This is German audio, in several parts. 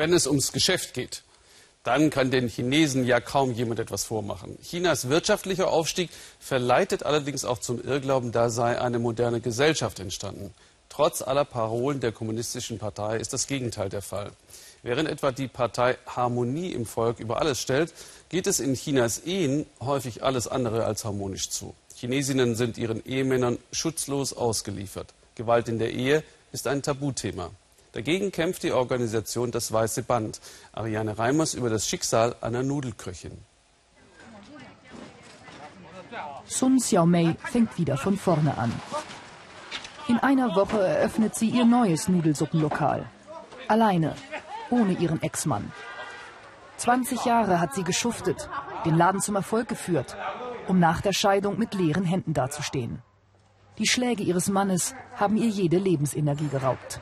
Wenn es ums Geschäft geht, dann kann den Chinesen ja kaum jemand etwas vormachen. Chinas wirtschaftlicher Aufstieg verleitet allerdings auch zum Irrglauben, da sei eine moderne Gesellschaft entstanden. Trotz aller Parolen der kommunistischen Partei ist das Gegenteil der Fall. Während etwa die Partei Harmonie im Volk über alles stellt, geht es in Chinas Ehen häufig alles andere als harmonisch zu. Chinesinnen sind ihren Ehemännern schutzlos ausgeliefert. Gewalt in der Ehe ist ein Tabuthema. Dagegen kämpft die Organisation Das Weiße Band. Ariane Reimers über das Schicksal einer Nudelköchin. Sun Xiaomei fängt wieder von vorne an. In einer Woche eröffnet sie ihr neues Nudelsuppenlokal. Alleine, ohne ihren Ex-Mann. 20 Jahre hat sie geschuftet, den Laden zum Erfolg geführt, um nach der Scheidung mit leeren Händen dazustehen. Die Schläge ihres Mannes haben ihr jede Lebensenergie geraubt.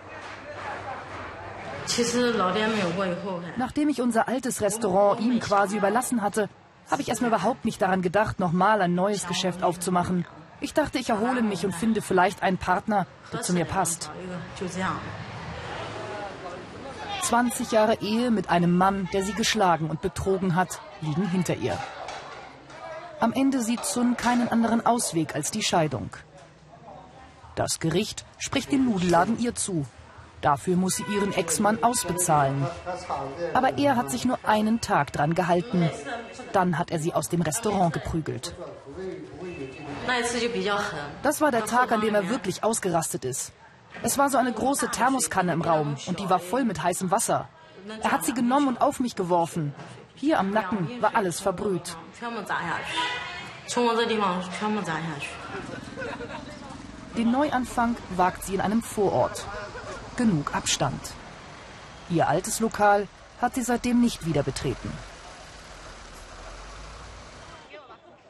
Nachdem ich unser altes Restaurant ihm quasi überlassen hatte, habe ich erstmal überhaupt nicht daran gedacht, nochmal ein neues Geschäft aufzumachen. Ich dachte, ich erhole mich und finde vielleicht einen Partner, der zu mir passt. 20 Jahre Ehe mit einem Mann, der sie geschlagen und betrogen hat, liegen hinter ihr. Am Ende sieht Sun keinen anderen Ausweg als die Scheidung. Das Gericht spricht den Nudelladen ihr zu. Dafür muss sie ihren Ex-Mann ausbezahlen. Aber er hat sich nur einen Tag dran gehalten. Dann hat er sie aus dem Restaurant geprügelt. Das war der Tag, an dem er wirklich ausgerastet ist. Es war so eine große Thermoskanne im Raum und die war voll mit heißem Wasser. Er hat sie genommen und auf mich geworfen. Hier am Nacken war alles verbrüht. Den Neuanfang wagt sie in einem Vorort. Genug Abstand. Ihr altes Lokal hat sie seitdem nicht wieder betreten.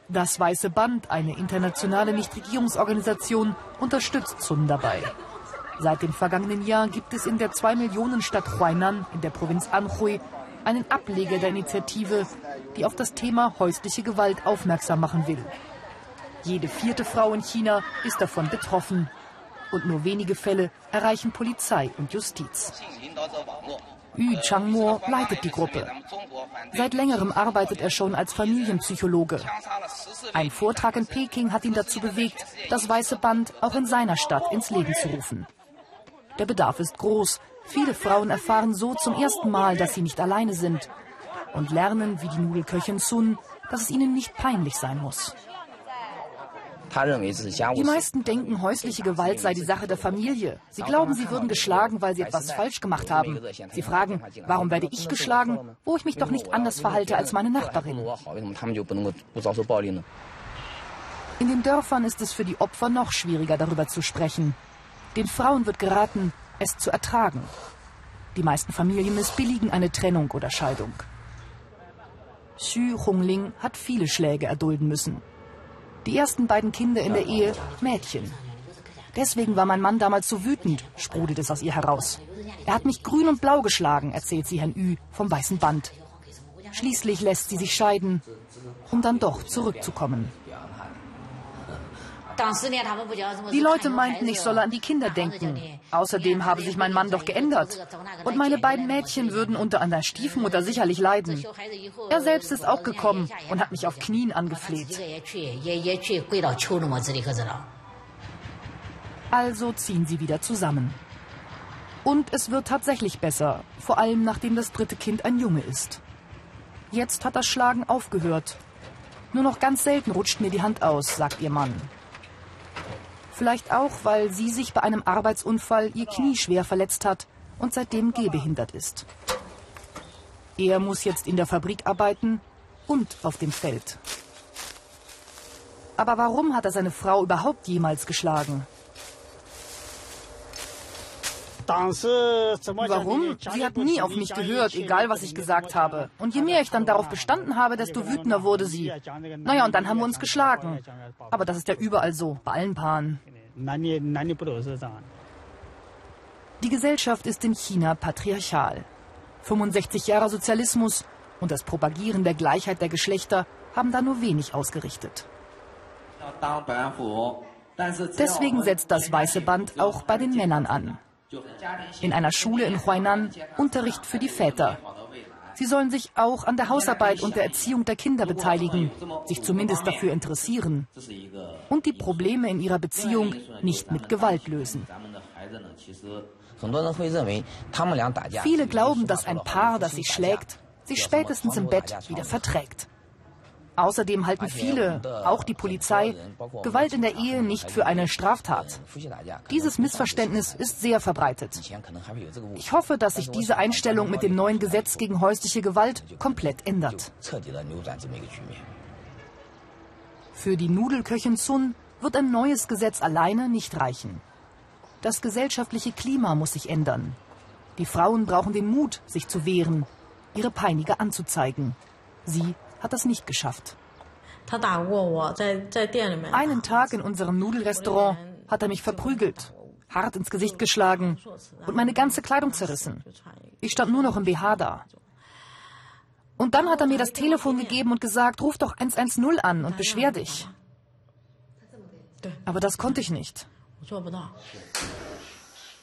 Das Weiße Band, eine internationale Nichtregierungsorganisation, unterstützt Sun dabei. Seit dem vergangenen Jahr gibt es in der 2-Millionen-Stadt Huainan in der Provinz Anhui einen Ableger der Initiative, die auf das Thema häusliche Gewalt aufmerksam machen will. Jede vierte Frau in China ist davon betroffen. Und nur wenige Fälle erreichen Polizei und Justiz. Yu Changmo leitet die Gruppe. Seit längerem arbeitet er schon als Familienpsychologe. Ein Vortrag in Peking hat ihn dazu bewegt, das Weiße Band auch in seiner Stadt ins Leben zu rufen. Der Bedarf ist groß. Viele Frauen erfahren so zum ersten Mal, dass sie nicht alleine sind und lernen, wie die Nudelköchin Sun, dass es ihnen nicht peinlich sein muss. Die meisten denken, häusliche Gewalt sei die Sache der Familie. Sie glauben, sie würden geschlagen, weil sie etwas falsch gemacht haben. Sie fragen, warum werde ich geschlagen, wo ich mich doch nicht anders verhalte als meine Nachbarin. In den Dörfern ist es für die Opfer noch schwieriger, darüber zu sprechen. Den Frauen wird geraten, es zu ertragen. Die meisten Familien missbilligen eine Trennung oder Scheidung. Xu Hongling hat viele Schläge erdulden müssen. Die ersten beiden Kinder in der Ehe Mädchen. Deswegen war mein Mann damals so wütend, sprudelt es aus ihr heraus. Er hat mich grün und blau geschlagen, erzählt sie Herrn Ü vom weißen Band. Schließlich lässt sie sich scheiden, um dann doch zurückzukommen. Die Leute meinten, ich solle an die Kinder denken. Außerdem habe sich mein Mann doch geändert. Und meine beiden Mädchen würden unter einer Stiefmutter sicherlich leiden. Er selbst ist auch gekommen und hat mich auf Knien angefleht. Also ziehen sie wieder zusammen. Und es wird tatsächlich besser, vor allem nachdem das dritte Kind ein Junge ist. Jetzt hat das Schlagen aufgehört. Nur noch ganz selten rutscht mir die Hand aus, sagt ihr Mann. Vielleicht auch, weil sie sich bei einem Arbeitsunfall ihr Knie schwer verletzt hat und seitdem gehbehindert ist. Er muss jetzt in der Fabrik arbeiten und auf dem Feld. Aber warum hat er seine Frau überhaupt jemals geschlagen? Warum? Sie hat nie auf mich gehört, egal was ich gesagt habe. Und je mehr ich dann darauf bestanden habe, desto wütender wurde sie. Naja, und dann haben wir uns geschlagen. Aber das ist ja überall so, bei allen Paaren. Die Gesellschaft ist in China patriarchal. 65 Jahre Sozialismus und das Propagieren der Gleichheit der Geschlechter haben da nur wenig ausgerichtet. Deswegen setzt das Weiße Band auch bei den Männern an. In einer Schule in Huainan Unterricht für die Väter. Sie sollen sich auch an der Hausarbeit und der Erziehung der Kinder beteiligen, sich zumindest dafür interessieren und die Probleme in ihrer Beziehung nicht mit Gewalt lösen. Viele glauben, dass ein Paar, das sich schlägt, sich spätestens im Bett wieder verträgt. Außerdem halten viele, auch die Polizei, Gewalt in der Ehe nicht für eine Straftat. Dieses Missverständnis ist sehr verbreitet. Ich hoffe, dass sich diese Einstellung mit dem neuen Gesetz gegen häusliche Gewalt komplett ändert. Für die Nudelköchin Sun wird ein neues Gesetz alleine nicht reichen. Das gesellschaftliche Klima muss sich ändern. Die Frauen brauchen den Mut, sich zu wehren, ihre Peiniger anzuzeigen. Sie hat das nicht geschafft. Einen Tag in unserem Nudelrestaurant hat er mich verprügelt, hart ins Gesicht geschlagen und meine ganze Kleidung zerrissen. Ich stand nur noch im BH da. Und dann hat er mir das Telefon gegeben und gesagt, ruf doch 110 an und beschwer dich. Aber das konnte ich nicht.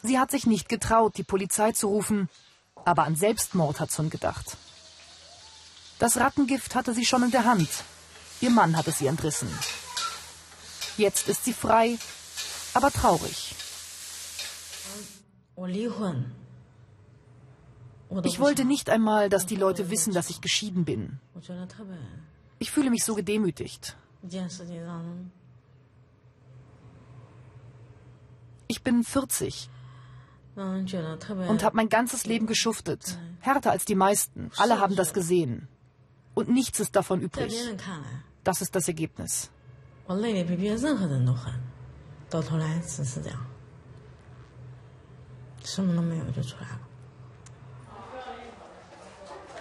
Sie hat sich nicht getraut, die Polizei zu rufen, aber an Selbstmord hat Sun gedacht. Das Rattengift hatte sie schon in der Hand. Ihr Mann hat es ihr entrissen. Jetzt ist sie frei, aber traurig. Ich wollte nicht einmal, dass die Leute wissen, dass ich geschieden bin. Ich fühle mich so gedemütigt. Ich bin 40 und habe mein ganzes Leben geschuftet. Härter als die meisten. Alle haben das gesehen. Und nichts ist davon übrig. Das ist das Ergebnis.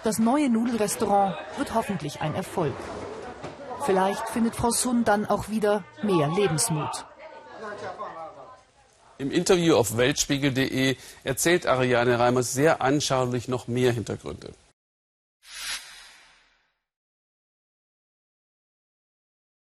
Das neue Nudelrestaurant wird hoffentlich ein Erfolg. Vielleicht findet Frau Sun dann auch wieder mehr Lebensmut. Im Interview auf weltspiegel.de erzählt Ariane Reimers sehr anschaulich noch mehr Hintergründe.